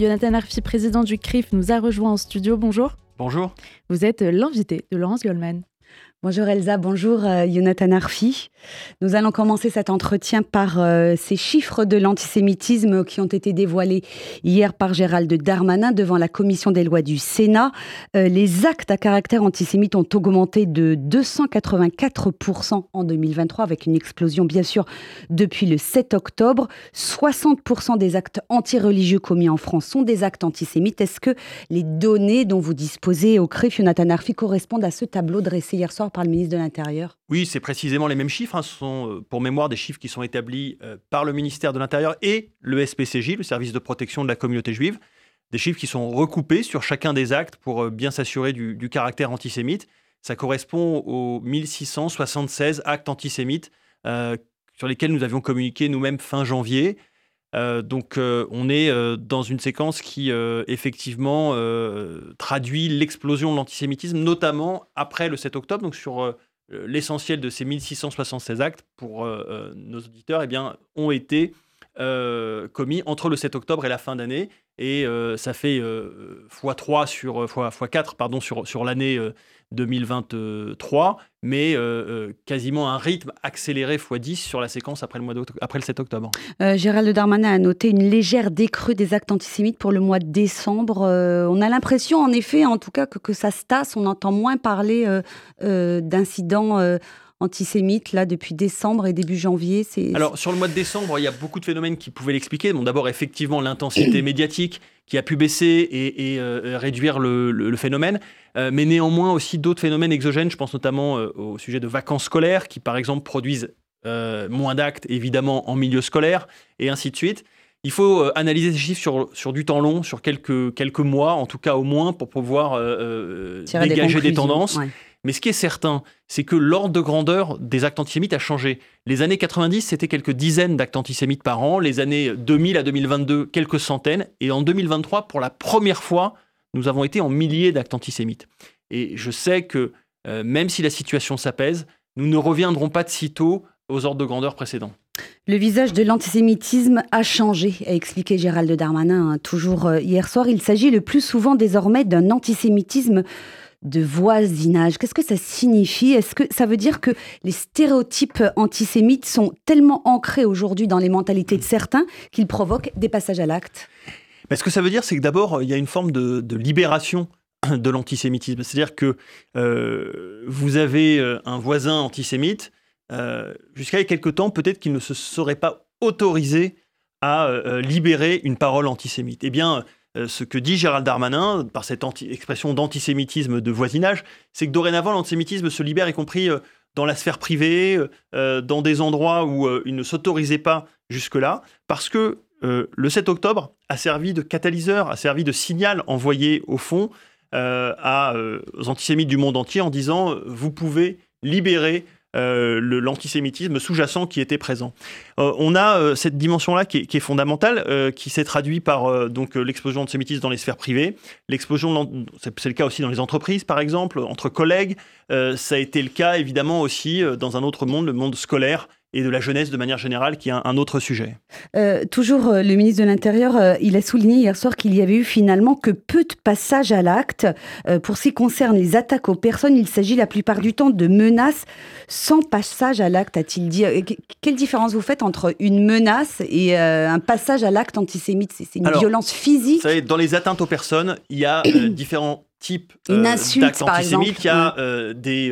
Jonathan Arfi, président du CRIF, nous a rejoint en studio. Bonjour. Bonjour. Vous êtes l'invité de Laurence Goldman. Bonjour Elsa, bonjour euh, Jonathan Arfi. Nous allons commencer cet entretien par euh, ces chiffres de l'antisémitisme qui ont été dévoilés hier par Gérald Darmanin devant la commission des lois du Sénat. Euh, les actes à caractère antisémite ont augmenté de 284% en 2023 avec une explosion bien sûr depuis le 7 octobre. 60% des actes antireligieux commis en France sont des actes antisémites. Est-ce que les données dont vous disposez au CRIF, Jonathan Arfi, correspondent à ce tableau dressé hier soir par le ministre de l'Intérieur? Oui, c'est précisément les mêmes chiffres. Hein. Ce sont, euh, pour mémoire, des chiffres qui sont établis euh, par le ministère de l'Intérieur et le SPCJ, le service de protection de la communauté juive. Des chiffres qui sont recoupés sur chacun des actes pour euh, bien s'assurer du, caractère antisémite. Ça correspond aux 1676 actes antisémites sur lesquels nous avions communiqué nous-mêmes fin janvier. Donc on est dans une séquence qui effectivement traduit l'explosion de l'antisémitisme, notamment après le 7 octobre, donc sur l'essentiel de ces 1676 actes pour nos auditeurs eh bien, ont été commis entre le 7 octobre et la fin d'année. Et ça fait x3 sur, fois, 4 pardon, sur, sur l'année 2023, mais quasiment un rythme accéléré x10 sur la séquence après le, mois après le 7 octobre. Gérald Darmanin a noté une légère décrue des actes antisémites pour le mois de décembre. on a l'impression, en effet, en tout cas, que, que, ça se tasse. On entend moins parler d'incidents antisémites là depuis décembre et début janvier Alors sur le mois de décembre, il y a beaucoup de phénomènes qui pouvaient l'expliquer. Bon, d'abord effectivement l'intensité médiatique qui a pu baisser et, euh, réduire le, phénomène, euh, mais néanmoins aussi d'autres phénomènes exogènes. Je pense notamment euh, au sujet de vacances scolaires qui par exemple produisent moins d'actes évidemment en milieu scolaire et ainsi de suite. Il faut analyser ces chiffres sur, sur du temps long, sur quelques, quelques mois, en tout cas au moins, pour pouvoir dégager des, tendances. Mais ce qui est certain, c'est que l'ordre de grandeur des actes antisémites a changé. Les années 90, c'était quelques dizaines d'actes antisémites par an. Les années 2000 à 2022, quelques centaines. Et en 2023, pour la première fois, nous avons été en milliers d'actes antisémites. Et je sais que euh, même si la situation s'apaise, nous ne reviendrons pas de sitôt aux ordres de grandeur précédents. Le visage de l'antisémitisme a changé, a expliqué Gérald Darmanin hein, toujours euh, hier soir. Il s'agit le plus souvent désormais d'un antisémitisme de voisinage. Qu'est-ce que ça signifie? Est-ce que ça veut dire que les stéréotypes antisémites sont tellement ancrés aujourd'hui dans les mentalités de certains qu'ils provoquent des passages à l'acte? Ce que ça veut dire, c'est que d'abord, il y a une forme de, libération de l'antisémitisme. C'est-à-dire que euh, vous avez euh, un voisin antisémite, euh, jusqu'à il y a quelque temps, peut-être qu'il ne se serait pas autorisé à libérer une parole antisémite. Eh bien, ce que dit Gérald Darmanin, par cette expression d'antisémitisme de voisinage, c'est que dorénavant, l'antisémitisme se libère, y compris euh, dans la sphère privée, euh, dans des endroits où il ne s'autorisait pas jusque-là, parce que le 7 octobre a servi de catalyseur, a servi de signal envoyé au fond aux antisémites du monde entier en disant vous pouvez libérer euh, l'antisémitisme sous-jacent qui était présent. Euh, on a euh, cette dimension-là qui, est fondamentale, qui s'est traduite par donc l'explosion antisémitisme dans les sphères privées, l'explosion, c'est le cas aussi dans les entreprises par exemple, entre collègues. ça a été le cas évidemment aussi dans un autre monde, le monde scolaire et de la jeunesse de manière générale, qui est un, autre sujet. Euh, toujours euh, le ministre de l'Intérieur, euh, il a souligné hier soir qu'il y avait eu finalement que peu de passages à l'acte. pour ce qui concerne les attaques aux personnes, il s'agit la plupart du temps de menaces sans passage à l'acte, a-t-il dit. Quelle différence vous faites entre une menace et un passage à l'acte antisémite? C'est une violence physique? Vous savez, dans les atteintes aux personnes, il y a différents types d'actes antisémites. Il y a des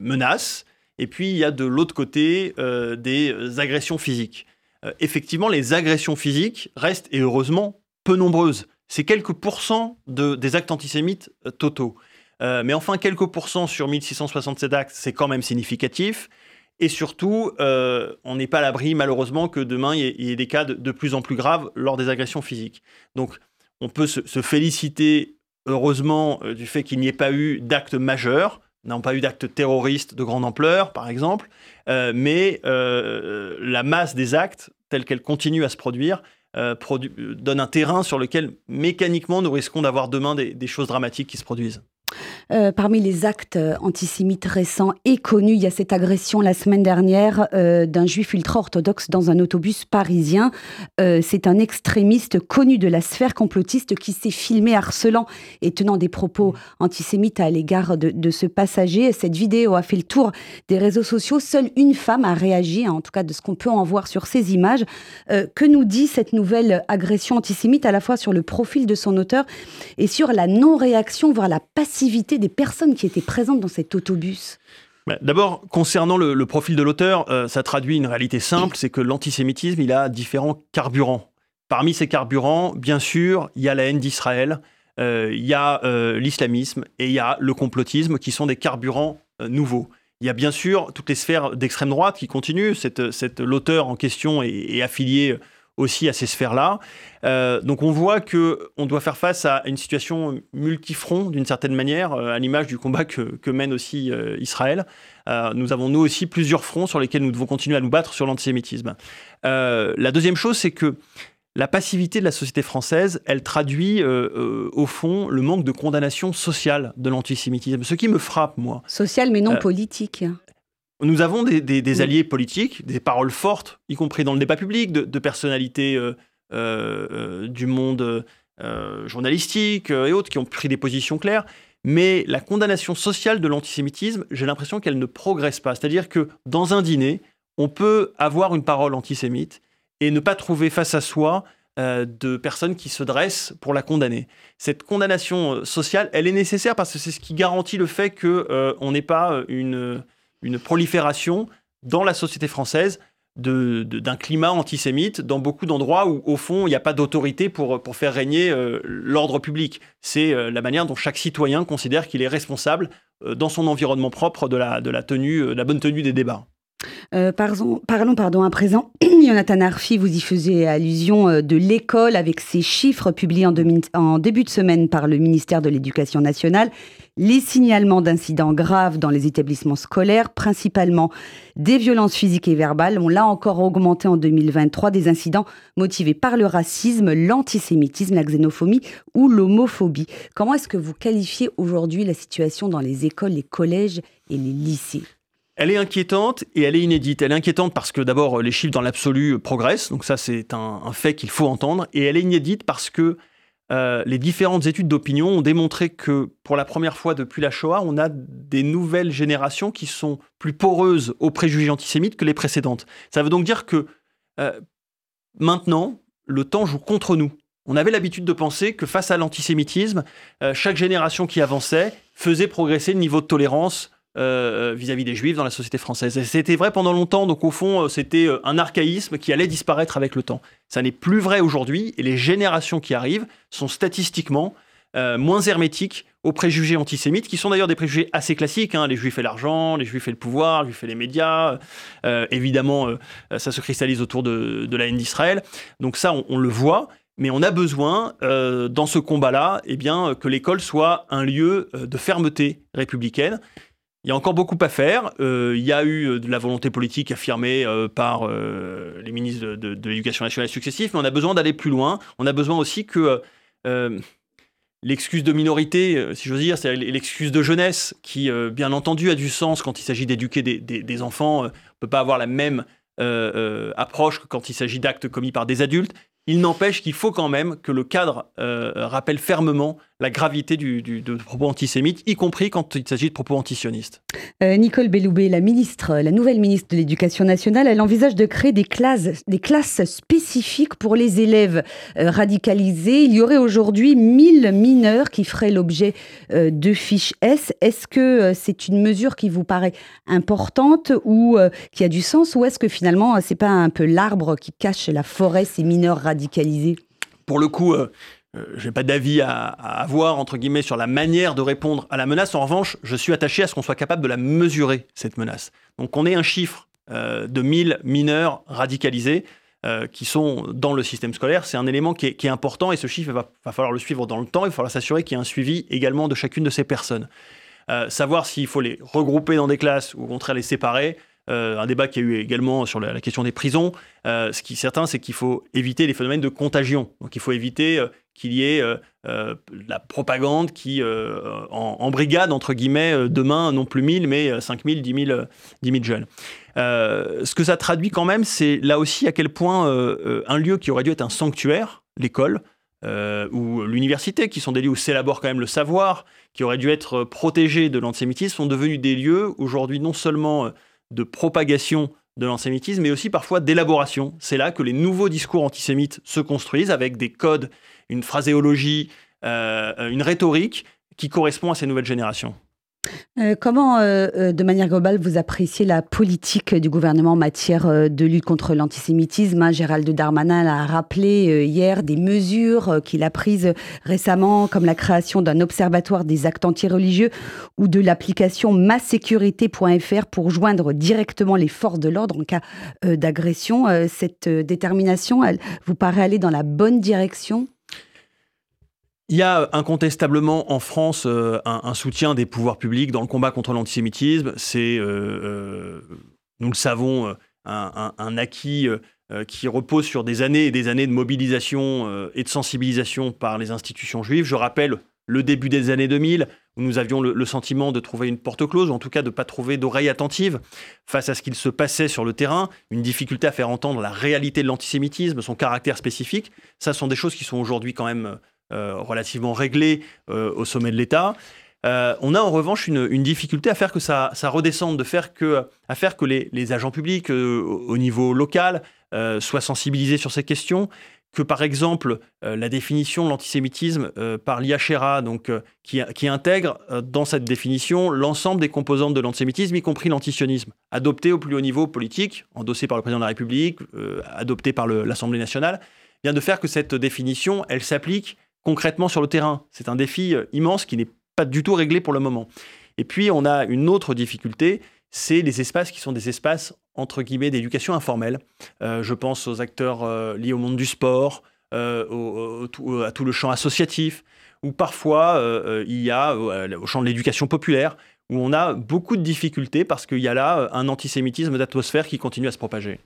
menaces et puis, il y a de l'autre côté euh, des agressions physiques. Euh, effectivement, les agressions physiques restent, et heureusement, peu nombreuses. C'est quelques pourcents de, des actes antisémites euh, totaux. mais enfin, quelques pourcents sur 1667 actes, c'est quand même significatif. Et surtout, on n'est pas à l'abri, malheureusement, que demain, il y, ait des cas de, plus en plus graves lors des agressions physiques. Donc, on peut se féliciter, heureusement, du fait qu'il n'y ait pas eu d'actes majeurs n'ont pas eu d'actes terroristes de grande ampleur, par exemple, euh, mais euh, la masse des actes, telle qu'elle continue à se produire, euh, donne un terrain sur lequel mécaniquement nous risquons d'avoir demain des, choses dramatiques qui se produisent. Euh, parmi les actes euh, antisémites récents et connus, il y a cette agression la semaine dernière euh, d'un juif ultra-orthodoxe dans un autobus parisien. C'est un extrémiste connu de la sphère complotiste qui s'est filmé harcelant et tenant des propos antisémites à l'égard de, de, ce passager. Cette vidéo a fait le tour des réseaux sociaux. Seule une femme a réagi, hein, en tout cas de ce qu'on peut en voir sur ces images. que nous dit cette nouvelle agression antisémite à la fois sur le profil de son auteur et sur la non-réaction, voire la passivité des personnes qui étaient présentes dans cet autobus bah, D'abord, concernant le, profil de l'auteur, euh, ça traduit une réalité simple, c'est que l'antisémitisme, il a différents carburants. Parmi ces carburants, bien sûr, il y a la haine d'Israël, euh, il y a euh, l'islamisme et il y a le complotisme qui sont des carburants nouveaux. Il y a bien sûr toutes les sphères d'extrême droite qui continuent. Cette, l'auteur en question est affilié aussi à ces sphères-là. Euh, donc on voit que on doit faire face à une situation multifront d'une certaine manière, euh, à l'image du combat que, mène aussi euh, Israël. nous avons nous aussi plusieurs fronts sur lesquels nous devons continuer à nous battre sur l'antisémitisme. la deuxième chose, c'est que la passivité de la société française, elle traduit au fond le manque de condamnation sociale de l'antisémitisme. Ce qui me frappe, moi. Social mais non politique. Nous avons des, alliés politiques, des paroles fortes, y compris dans le débat public, de, personnalités euh, euh, euh, du monde journalistique et autres qui ont pris des positions claires. Mais la condamnation sociale de l'antisémitisme, j'ai l'impression qu'elle ne progresse pas. C'est-à-dire que dans un dîner, on peut avoir une parole antisémite et ne pas trouver face à soi de personnes qui se dressent pour la condamner. Cette condamnation sociale, elle est nécessaire parce que c'est ce qui garantit le fait qu'on n'ait pas une une prolifération dans la société française d'un climat antisémite dans beaucoup d'endroits où, au fond, il n'y a pas d'autorité pour, pour faire régner euh, l'ordre public. C'est euh, la manière dont chaque citoyen considère qu'il est responsable euh, dans son environnement propre de la, de la, tenue, la bonne tenue des débats. Parlons, parlons pardon, à présent, Jonathan Arfi, vous y faisiez allusion de l'école avec ces chiffres publiés en, en début de semaine par le ministère de l'Éducation nationale. Les signalements d'incidents graves dans les établissements scolaires, principalement des violences physiques et verbales, ont là encore augmenté en 2023 des incidents motivés par le racisme, l'antisémitisme, la xénophobie ou l'homophobie. Comment est-ce que vous qualifiez aujourd'hui la situation dans les écoles, les collèges et les lycées? Elle est inquiétante et elle est inédite. Elle est inquiétante parce que d'abord les chiffres dans l'absolu progressent, donc ça c'est un, fait qu'il faut entendre, et elle est inédite parce que euh, les différentes études d'opinion ont démontré que pour la première fois depuis la Shoah, on a des nouvelles générations qui sont plus poreuses aux préjugés antisémites que les précédentes. Ça veut donc dire que euh, maintenant, le temps joue contre nous. On avait l'habitude de penser que face à l'antisémitisme, euh, chaque génération qui avançait faisait progresser le niveau de tolérance euh, vis-à-vis des juifs dans la société française. c'était vrai pendant longtemps, donc au fond, euh, c'était euh, un archaïsme qui allait disparaître avec le temps. Ça n'est plus vrai aujourd'hui, et les générations qui arrivent sont statistiquement moins hermétiques aux préjugés antisémites, qui sont d'ailleurs des préjugés assez classiques, hein. les juifs et l'argent, les juifs et le pouvoir, les juifs et les médias, évidemment, ça se cristallise autour de, la haine d'Israël. Donc ça, on, le voit, mais on a besoin, dans ce combat-là, eh que l'école soit un lieu de fermeté républicaine. Il y a encore beaucoup à faire. Euh, il y a eu euh, de la volonté politique affirmée euh, par les ministres de, l'Éducation nationale successifs, mais on a besoin d'aller plus loin. On a besoin aussi que l'excuse de minorité, si j'ose dire, c'est l'excuse de jeunesse, qui bien entendu a du sens quand il s'agit d'éduquer des, des, enfants. On ne peut pas avoir la même approche que quand il s'agit d'actes commis par des adultes. Il n'empêche qu'il faut quand même que le cadre rappelle fermement la gravité du, de propos antisémites, y compris quand il s'agit de propos antisionistes. Euh, Nicole Belloubet, la ministre, la nouvelle ministre de l'Éducation nationale, elle envisage de créer des classes, des classes spécifiques pour les élèves euh, radicalisés. Il y aurait aujourd'hui 1000 mineurs qui feraient l'objet euh, de fiches S. Est-ce que c'est une mesure qui vous paraît importante ou qui a du sens ou est-ce que finalement c'est pas un peu l'arbre qui cache la forêt, ces mineurs radicalisés Pour le coup, euh, je n'ai pas d'avis à, avoir, entre guillemets, sur la manière de répondre à la menace. En revanche, je suis attaché à ce qu'on soit capable de la mesurer, cette menace. Donc on ait un chiffre euh, de 1000 mineurs radicalisés euh, qui sont dans le système scolaire, c'est un élément qui est, important et ce chiffre, il va, falloir le suivre dans le temps, il va falloir s'assurer qu'il y ait un suivi également de chacune de ces personnes. savoir s'il faut les regrouper dans des classes ou au contraire les séparer, un débat qui a eu également sur la, question des prisons. ce qui est certain, c'est qu'il faut éviter les phénomènes de contagion. Donc il faut éviter qu'il y ait la propagande qui, en, brigade, entre guillemets, demain, non plus 1000, mais 5000, 10 000, 10 000 jeunes. ce que ça traduit quand même, c'est là aussi à quel point un lieu qui aurait dû être un sanctuaire, l'école, ou l'université, qui sont des lieux où s'élabore quand même le savoir, qui auraient dû être protégés de l'antisémitisme, sont devenus des lieux aujourd'hui non seulement de propagation de l'antisémitisme, mais aussi parfois d'élaboration. C'est là que les nouveaux discours antisémites se construisent avec des codes, une phraséologie, euh, une rhétorique qui correspond à ces nouvelles générations. Euh, comment, euh, euh, de manière globale, vous appréciez la politique du gouvernement en matière de lutte contre l'antisémitisme hein, Gérald Darmanin a rappelé hier des mesures qu'il a prises récemment, comme la création d'un observatoire des actes antireligieux ou de l'application massécurité.fr pour joindre directement les forces de l'ordre en cas d'agression. cette détermination, elle vous paraît aller dans la bonne direction? Il y a incontestablement en France euh, un, soutien des pouvoirs publics dans le combat contre l'antisémitisme. C'est, euh, euh, nous le savons, un, acquis qui repose sur des années et des années de mobilisation et de sensibilisation par les institutions juives. Je rappelle le début des années 2000, où nous avions le, sentiment de trouver une porte close, ou en tout cas de ne pas trouver d'oreille attentive face à ce qu'il se passait sur le terrain, une difficulté à faire entendre la réalité de l'antisémitisme, son caractère spécifique. Ça sont des choses qui sont aujourd'hui quand même euh, relativement réglé euh, au sommet de l'État. Euh, on a en revanche une, difficulté à faire que ça, redescende, de faire que, à faire que les, agents publics au niveau local soient sensibilisés sur ces questions, que par exemple la définition de l'antisémitisme par l'IHRA, donc qui, qui, intègre dans cette définition l'ensemble des composantes de l'antisémitisme, y compris l'antisionisme, adopté au plus haut niveau politique, endossé par le président de la République, adopté par l'Assemblée nationale, vient de faire que cette définition, elle s'applique concrètement sur le terrain. C'est un défi euh, immense qui n'est pas du tout réglé pour le moment. Et puis, on a une autre difficulté, c'est les espaces qui sont des espaces, entre guillemets, d'éducation informelle. Euh, je pense aux acteurs euh, liés au monde du sport, à tout le champ associatif, où parfois il y a au champ de l'éducation populaire, où on a beaucoup de difficultés parce qu'il y a là un antisémitisme d'atmosphère qui continue à se propager.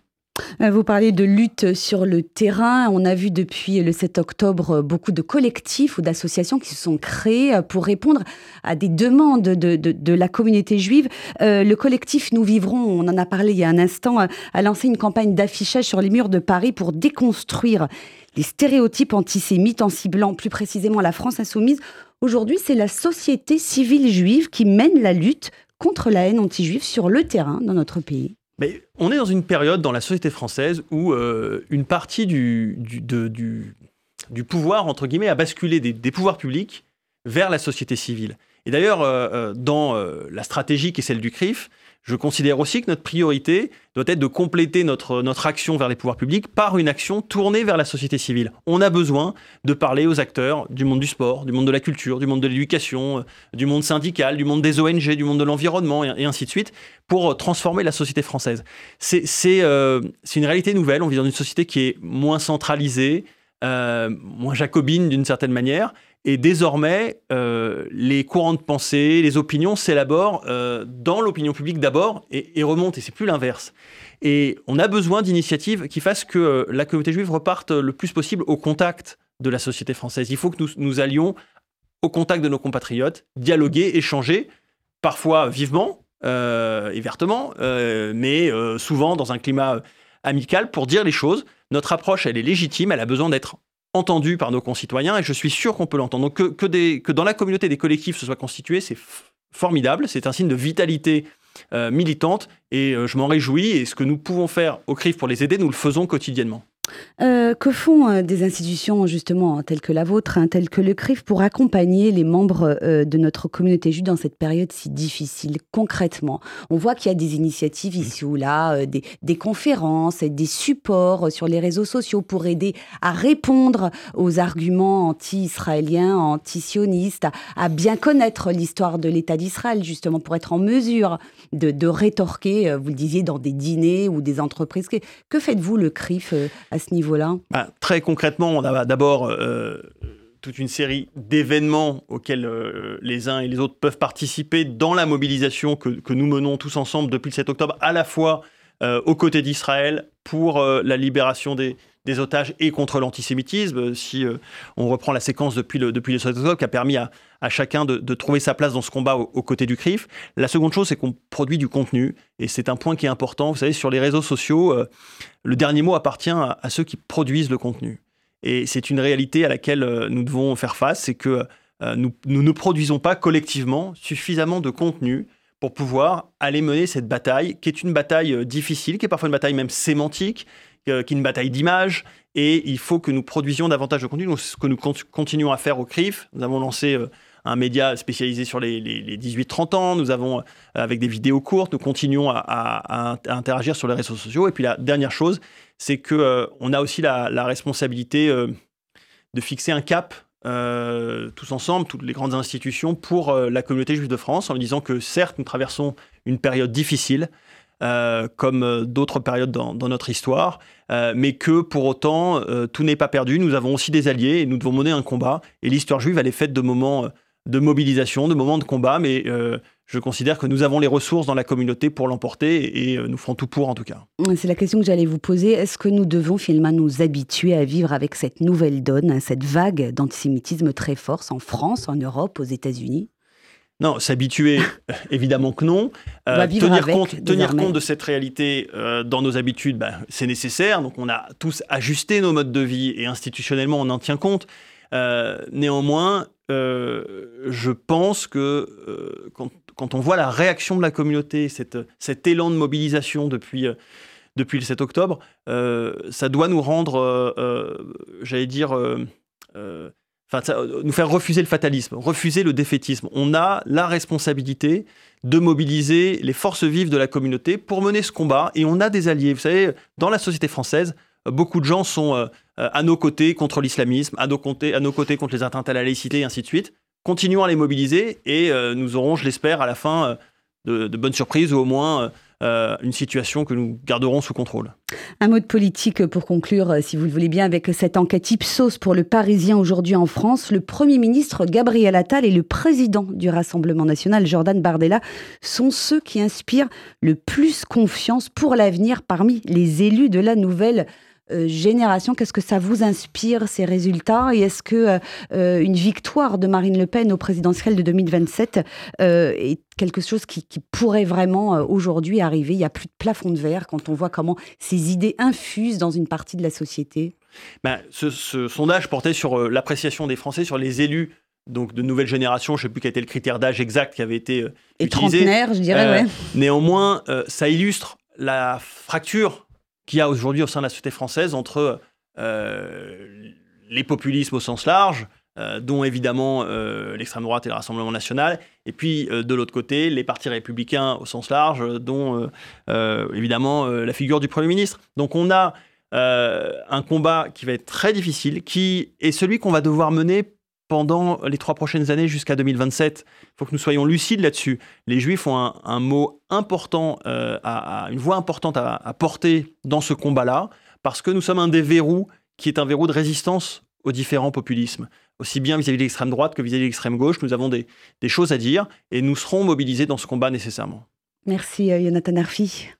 Euh, vous parlez de lutte sur le terrain. On a vu depuis le 7 octobre beaucoup de collectifs ou d'associations qui se sont créés euh, pour répondre à des demandes de, la communauté juive. Euh, le collectif Nous Vivrons, on en a parlé il y a un instant, a lancé une campagne d'affichage sur les murs de Paris pour déconstruire les stéréotypes antisémites en ciblant plus précisément la France insoumise. Aujourd'hui, c'est la société civile juive qui mène la lutte contre la haine anti-juive sur le terrain dans notre pays. Mais on est dans une période dans la société française où euh, une partie du, du, pouvoir, entre guillemets, a basculé des, pouvoirs publics vers la société civile. Et d'ailleurs, euh, euh, dans la stratégie qui est celle du CRIF, je considère aussi que notre priorité doit être de compléter notre, notre action vers les pouvoirs publics par une action tournée vers la société civile. On a besoin de parler aux acteurs du monde du sport, du monde de la culture, du monde de l'éducation, euh, du monde syndical, du monde des ONG, du monde de l'environnement, et, ainsi de suite, pour euh, transformer la société française. Euh, c'est une réalité nouvelle. On vit dans une société qui est moins centralisée, moins jacobine d'une certaine manière, et désormais, euh, les courants de pensée, les opinions s'élaborent euh, dans l'opinion publique d'abord et, remontent, et c'est plus l'inverse. Et on a besoin d'initiatives qui fassent que euh, la communauté juive reparte le plus possible au contact de la société française. Il faut que nous nous allions au contact de nos compatriotes, dialoguer, échanger, parfois vivement et vertement, mais souvent dans un climat amical pour dire les choses. Notre approche, elle est légitime, elle a besoin d'être entendu par nos concitoyens et je suis sûr qu'on peut l'entendre. Donc que, dans la communauté des collectifs se soient constitués, c'est formidable, c'est un signe de vitalité euh, militante et euh, je m'en réjouis et ce que nous pouvons faire au CRIF pour les aider, nous le faisons quotidiennement. Euh, que font euh, des institutions justement telles que la vôtre, hein, telles que le CRIF, pour accompagner les membres euh, de notre communauté juive dans cette période si difficile concrètement? On voit qu'il y a des initiatives ici ou là, des, des, conférences, des supports sur les réseaux sociaux pour aider à répondre aux arguments anti-israéliens, anti-sionistes, à, bien connaître l'histoire de l'État d'Israël justement pour être en mesure de, de, rétorquer, vous le disiez, dans des dîners ou des entreprises. Que, que faites-vous le CRIF à niveau-là? Bah, Très concrètement, on a d'abord euh, toute une série d'événements auxquels euh, les uns et les autres peuvent participer dans la mobilisation que, nous menons tous ensemble depuis le 7 octobre, à la fois euh, aux côtés d'Israël pour la libération des, des otages et contre l'antisémitisme. Si on reprend la séquence depuis le, depuis les octobre, qui a permis à, chacun de, trouver sa place dans ce combat aux, côtés du CRIF. La seconde chose, c'est qu'on produit du contenu, et c'est un point qui est important. Vous savez, sur les réseaux sociaux, le dernier mot appartient à, ceux qui produisent le contenu. Et c'est une réalité à laquelle nous devons faire face, c'est que nous, nous ne produisons pas collectivement suffisamment de contenu pour pouvoir aller mener cette bataille, qui est une bataille euh, difficile, qui est parfois une bataille même sémantique, euh, qui est une bataille d'image. Et il faut que nous produisions davantage de contenu. Donc, ce que nous continuons à faire au CRIF. Nous avons lancé euh, un média spécialisé sur les, 18-30 ans. Nous avons, avec des vidéos courtes, nous continuons à, interagir sur les réseaux sociaux. Et puis la dernière chose, c'est qu'on on a aussi la, responsabilité de fixer un cap euh, tous ensemble, toutes les grandes institutions, pour euh, la communauté juive de France, en disant que certes, nous traversons une période difficile, euh, comme d'autres périodes dans, notre histoire, mais que pour autant, tout n'est pas perdu. Nous avons aussi des alliés et nous devons mener un combat. Et l'histoire juive, elle est faite de moments de mobilisation, de moments de combat, mais je considère que nous avons les ressources dans la communauté pour l'emporter et euh, nous ferons tout pour en tout cas. C'est la question que j'allais vous poser. Est-ce que nous devons finalement nous habituer à vivre avec cette nouvelle donne, cette vague d'antisémitisme très forte en France, en Europe, aux États-Unis? Non, s'habituer, évidemment que non. Euh, tenir compte, tenir compte de cette réalité euh, dans nos habitudes, ben, c'est nécessaire. Donc on a tous ajusté nos modes de vie et institutionnellement on en tient compte. néanmoins, je pense que quand, quand on voit la réaction de la communauté, cet élan de mobilisation depuis, euh, depuis le 7 octobre, euh, ça doit nous rendre, euh, j'allais dire, nous faire refuser le fatalisme, refuser le défaitisme. On a la responsabilité de mobiliser les forces vives de la communauté pour mener ce combat et on a des alliés. Vous savez, dans la société française, beaucoup de gens sont à nos côtés contre l'islamisme, à, nos côtés, contre les atteintes à la laïcité et ainsi de suite continuons à les mobiliser et euh, nous aurons, je l'espère, à la fin euh, de, bonnes surprises ou au moins euh, une situation que nous garderons sous contrôle. Un mot de politique pour conclure, si vous le voulez bien, avec cette enquête Ipsos pour le Parisien aujourd'hui en France. Le Premier ministre Gabriel Attal et le président du Rassemblement national Jordan Bardella sont ceux qui inspirent le plus confiance pour l'avenir parmi les élus de la nouvelle euh, génération. Qu'est-ce que ça vous inspire, ces résultats? Et est-ce que euh, euh, une victoire de Marine Le Pen au présidentiel de 2027 est quelque chose qui, pourrait vraiment aujourd'hui arriver? Il n'y a plus de plafond de verre quand on voit comment ces idées infusent dans une partie de la société. Ben, ce, sondage portait sur l'appréciation des Français, sur les élus donc de nouvelle génération, je ne sais plus quel était le critère d'âge exact qui avait été Et trentenaire, je dirais, Néanmoins, ça illustre la fracture qu'il y a aujourd'hui au sein de la société française entre euh, les populismes au sens large, euh, dont évidemment euh, l'extrême droite et le Rassemblement national, et puis de l'autre côté, les partis républicains au sens large, dont évidemment la figure du Premier ministre. Donc on a un combat qui va être très difficile, qui est celui qu'on va devoir mener pendant les trois prochaines années jusqu'à 2027. Il faut que nous soyons lucides là-dessus. Les Juifs ont un, mot important, euh, à, une voix importante à, porter dans ce combat-là, parce que nous sommes un des verrous qui est un verrou de résistance aux différents populismes. Aussi bien vis-à-vis de l'extrême droite que vis-à-vis de l'extrême gauche, nous avons des, choses à dire et nous serons mobilisés dans ce combat nécessairement. Merci, euh, Jonathan Arfi.